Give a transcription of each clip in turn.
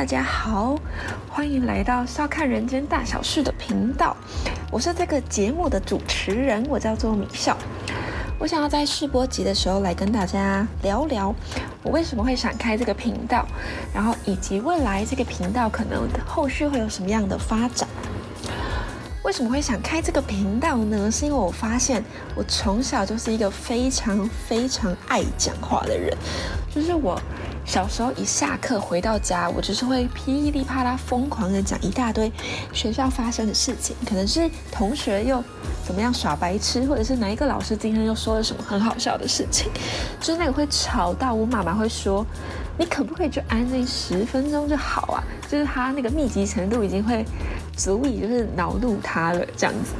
大家好，欢迎来到笑看人间大小事的频道。我是这个节目的主持人，我叫做米笑。我想要在试播集的时候来跟大家聊聊，我为什么会想开这个频道，然后以及未来这个频道可能后续会有什么样的发展。为什么会想开这个频道呢？是因为我发现我从小就是一个非常非常爱讲话的人，就是我小时候一下课回到家，我就是会噼里啪啦疯狂的讲一大堆学校发生的事情，可能是同学又怎么样耍白痴，或者是哪一个老师今天又说了什么很好笑的事情，就是那个会吵到我妈妈会说，你可不可以就安静十分钟就好啊？就是他那个密集程度已经会。足以就是恼怒他了这样子，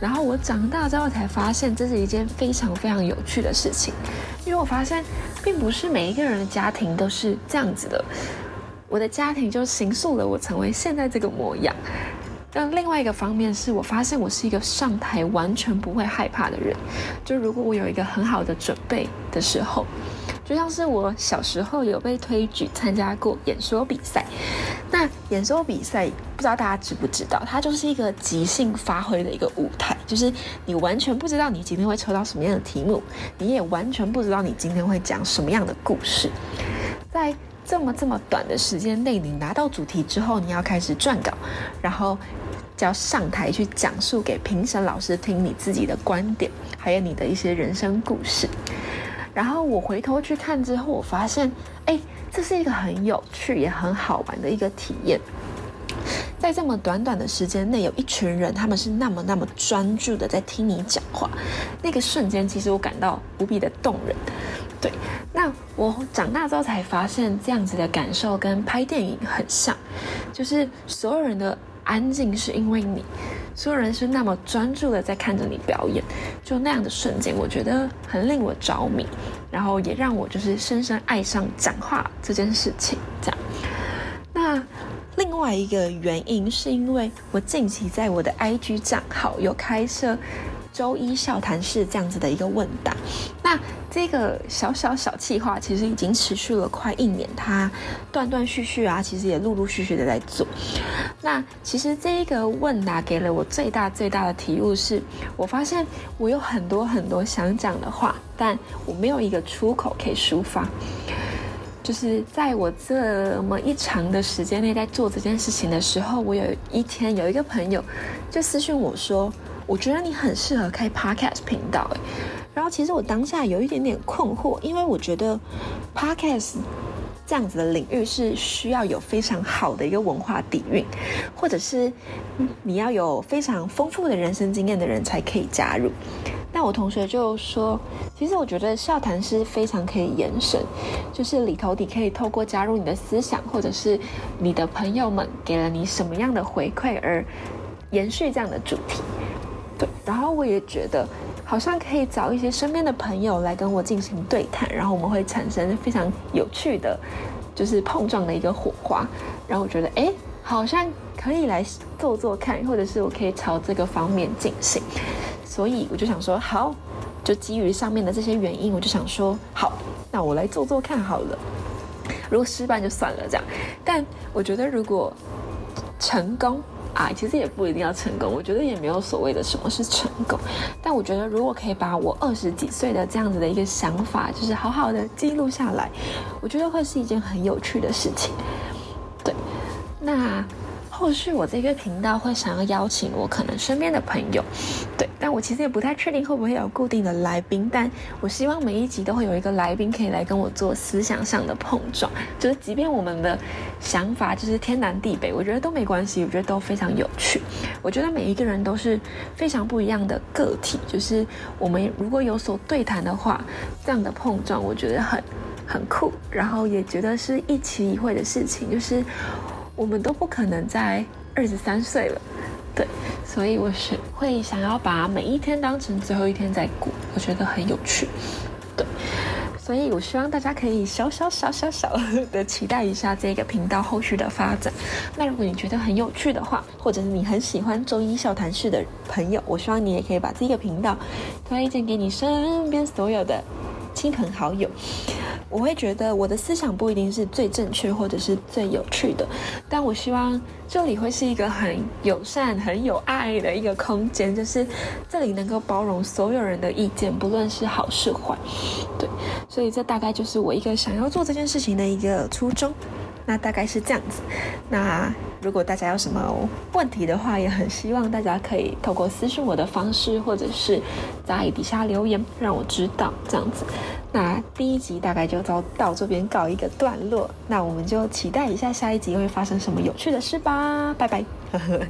然后我长大之后才发现这是一件非常非常有趣的事情，因为我发现并不是每一个人的家庭都是这样子的，我的家庭就形塑了我成为现在这个模样。但另外一个方面是我发现我是一个上台完全不会害怕的人，就如果我有一个很好的准备的时候。就像是我小时候有被推举参加过演说比赛，那演说比赛不知道大家知不知道，它就是一个即兴发挥的一个舞台，就是你完全不知道你今天会抽到什么样的题目，你也完全不知道你今天会讲什么样的故事，在这么这么短的时间内，你拿到主题之后，你要开始撰稿，然后就要上台去讲述给评审老师听你自己的观点，还有你的一些人生故事。然后我回头去看之后，我发现，哎，这是一个很有趣也很好玩的一个体验。在这么短短的时间内，有一群人，他们是那么那么专注的在听你讲话，那个瞬间，其实我感到无比的动人。对，那我长大之后才发现，这样子的感受跟拍电影很像，就是所有人的安静是因为你。所有人是那么专注的在看着你表演，就那样的瞬间，我觉得很令我着迷，然后也让我就是深深爱上讲话这件事情。这样，那另外一个原因是因为我近期在我的 IG 账号有开设。周一笑谈室这样子的一个问答，那这个小小小计划其实已经持续了快一年，它断断续续啊，其实也陆陆续续的在做。那其实这一个问答给了我最大最大的体悟是，我发现我有很多很多想讲的话，但我没有一个出口可以抒发。就是在我这么一长的时间内在做这件事情的时候，我有一天有一个朋友就私讯我说。我觉得你很适合开 podcast 频道，诶，然后其实我当下有一点点困惑，因为我觉得 podcast 这样子的领域是需要有非常好的一个文化底蕴，或者是你要有非常丰富的人生经验的人才可以加入。但我同学就说，其实我觉得笑谈是非常可以延伸，就是里头你可以透过加入你的思想，或者是你的朋友们给了你什么样的回馈而延续这样的主题。对，然后我也觉得好像可以找一些身边的朋友来跟我进行对谈，然后我们会产生非常有趣的，就是碰撞的一个火花。然后我觉得，哎，好像可以来做做看，或者是我可以朝这个方面进行。所以我就想说，好，就基于上面的这些原因，我就想说，好，那我来做做看好了。如果失败就算了，这样。但我觉得如果成功。啊，其实也不一定要成功，我觉得也没有所谓的什么是成功。但我觉得，如果可以把我二十几岁的这样子的一个想法，就是好好的记录下来，我觉得会是一件很有趣的事情。对，那。后续我这个频道会想要邀请我可能身边的朋友，对，但我其实也不太确定会不会有固定的来宾，但我希望每一集都会有一个来宾可以来跟我做思想上的碰撞，就是即便我们的想法就是天南地北，我觉得都没关系，我觉得都非常有趣。我觉得每一个人都是非常不一样的个体，就是我们如果有所对谈的话，这样的碰撞我觉得很很酷，然后也觉得是一期一会的事情，就是。我们都不可能在二十三岁了，对，所以我是会想要把每一天当成最后一天在过，我觉得很有趣，对，所以我希望大家可以小小小小小的期待一下这个频道后续的发展。那如果你觉得很有趣的话，或者是你很喜欢周一笑谈室的朋友，我希望你也可以把这个频道推荐给你身边所有的亲朋好友。我会觉得我的思想不一定是最正确或者是最有趣的，但我希望这里会是一个很友善、很有爱的一个空间，就是这里能够包容所有人的意见，不论是好是坏。对，所以这大概就是我一个想要做这件事情的一个初衷。那大概是这样子。那如果大家有什么问题的话，也很希望大家可以透过私信我的方式，或者是在底下留言，让我知道这样子。那第一集大概就到到这边告一个段落。那我们就期待一下下一集会发生什么有趣的事吧。拜拜。呵 呵